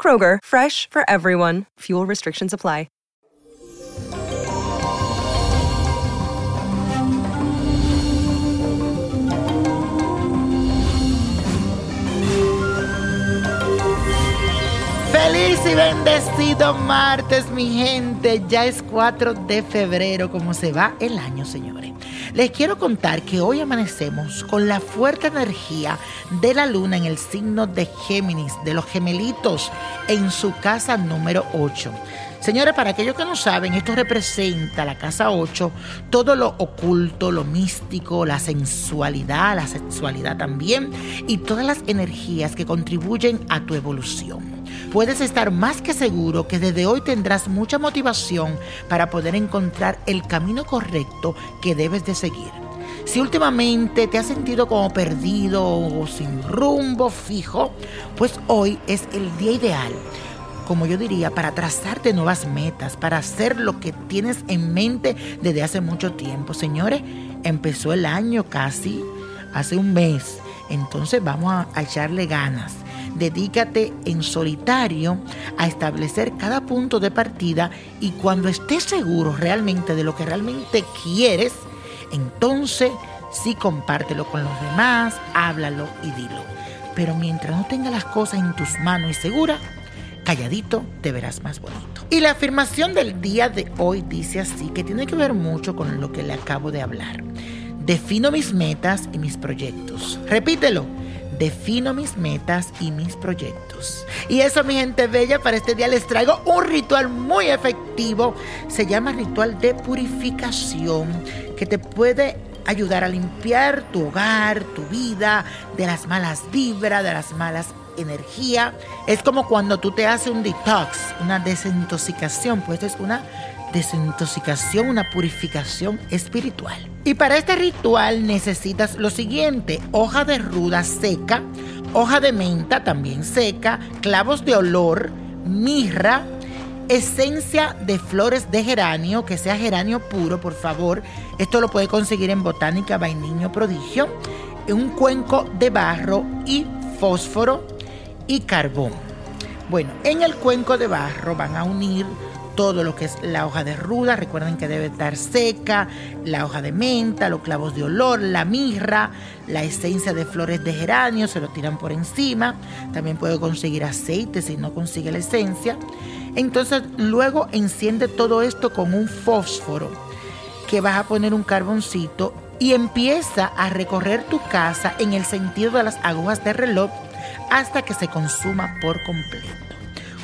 Kroger, fresh for everyone. Fuel restrictions apply. Feliz y bendecido martes, mi gente. Ya es 4 de febrero, como se va el año, señores. Les quiero contar que hoy amanecemos con la fuerte energía de la luna en el signo de Géminis, de los gemelitos, en su casa número 8. Señores, para aquellos que no saben, esto representa la casa 8, todo lo oculto, lo místico, la sensualidad, la sexualidad también, y todas las energías que contribuyen a tu evolución puedes estar más que seguro que desde hoy tendrás mucha motivación para poder encontrar el camino correcto que debes de seguir. Si últimamente te has sentido como perdido o sin rumbo fijo, pues hoy es el día ideal, como yo diría, para trazarte nuevas metas, para hacer lo que tienes en mente desde hace mucho tiempo. Señores, empezó el año casi, hace un mes, entonces vamos a, echarle ganas dedícate en solitario a establecer cada punto de partida y cuando estés seguro realmente de lo que realmente quieres, entonces sí compártelo con los demás, háblalo y dilo. Pero mientras no tengas las cosas en tus manos y segura, calladito te verás más bonito. Y la afirmación del día de hoy dice así, que tiene que ver mucho con lo que le acabo de hablar. Defino mis metas y mis proyectos. Repítelo defino mis metas y mis proyectos. Y eso, mi gente bella, para este día les traigo un ritual muy efectivo. Se llama ritual de purificación que te puede ayudar a limpiar tu hogar, tu vida, de las malas vibras, de las malas energías. Es como cuando tú te haces un detox, una desintoxicación, pues es una desintoxicación, una purificación espiritual. Y para este ritual necesitas lo siguiente, hoja de ruda seca, hoja de menta también seca, clavos de olor, mirra, esencia de flores de geranio, que sea geranio puro, por favor. Esto lo puede conseguir en Botánica Vainiño Prodigio, un cuenco de barro y fósforo y carbón. Bueno, en el cuenco de barro van a unir todo lo que es la hoja de ruda, recuerden que debe estar seca, la hoja de menta, los clavos de olor, la mirra, la esencia de flores de geranio, se lo tiran por encima. También puede conseguir aceite si no consigue la esencia. Entonces luego enciende todo esto con un fósforo que vas a poner un carboncito y empieza a recorrer tu casa en el sentido de las agujas de reloj hasta que se consuma por completo.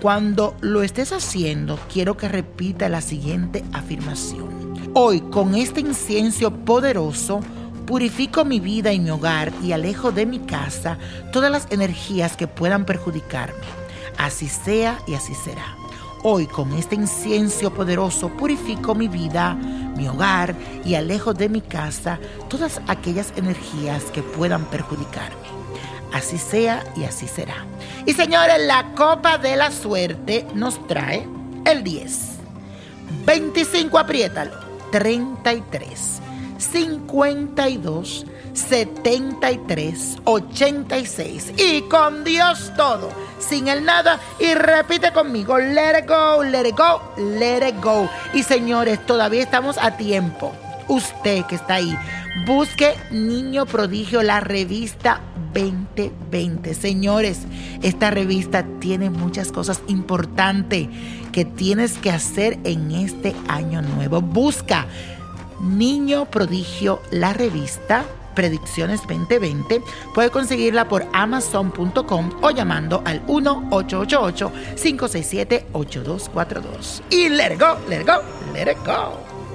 Cuando lo estés haciendo, quiero que repita la siguiente afirmación. Hoy, con este incienso poderoso, purifico mi vida y mi hogar y alejo de mi casa todas las energías que puedan perjudicarme. Así sea y así será. Hoy con este incienso poderoso purifico mi vida, mi hogar y alejo de mi casa todas aquellas energías que puedan perjudicarme. Así sea y así será. Y señores, la copa de la suerte nos trae el 10. 25, apriétalo. 33, 52, 73, 86. Y con Dios todo, sin el nada. Y repite conmigo, let it go, let it go, let it go. Y señores, todavía estamos a tiempo. Usted que está ahí, busque Niño Prodigio, la revista 2020. Señores, esta revista tiene muchas cosas importantes que tienes que hacer en este año nuevo. Busca Niño Prodigio, la revista Predicciones 2020. Puede conseguirla por amazon.com o llamando al 1-888-567-8242. Y let go, let go, let it go.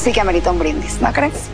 sí que amerita un brindis, ¿no crees?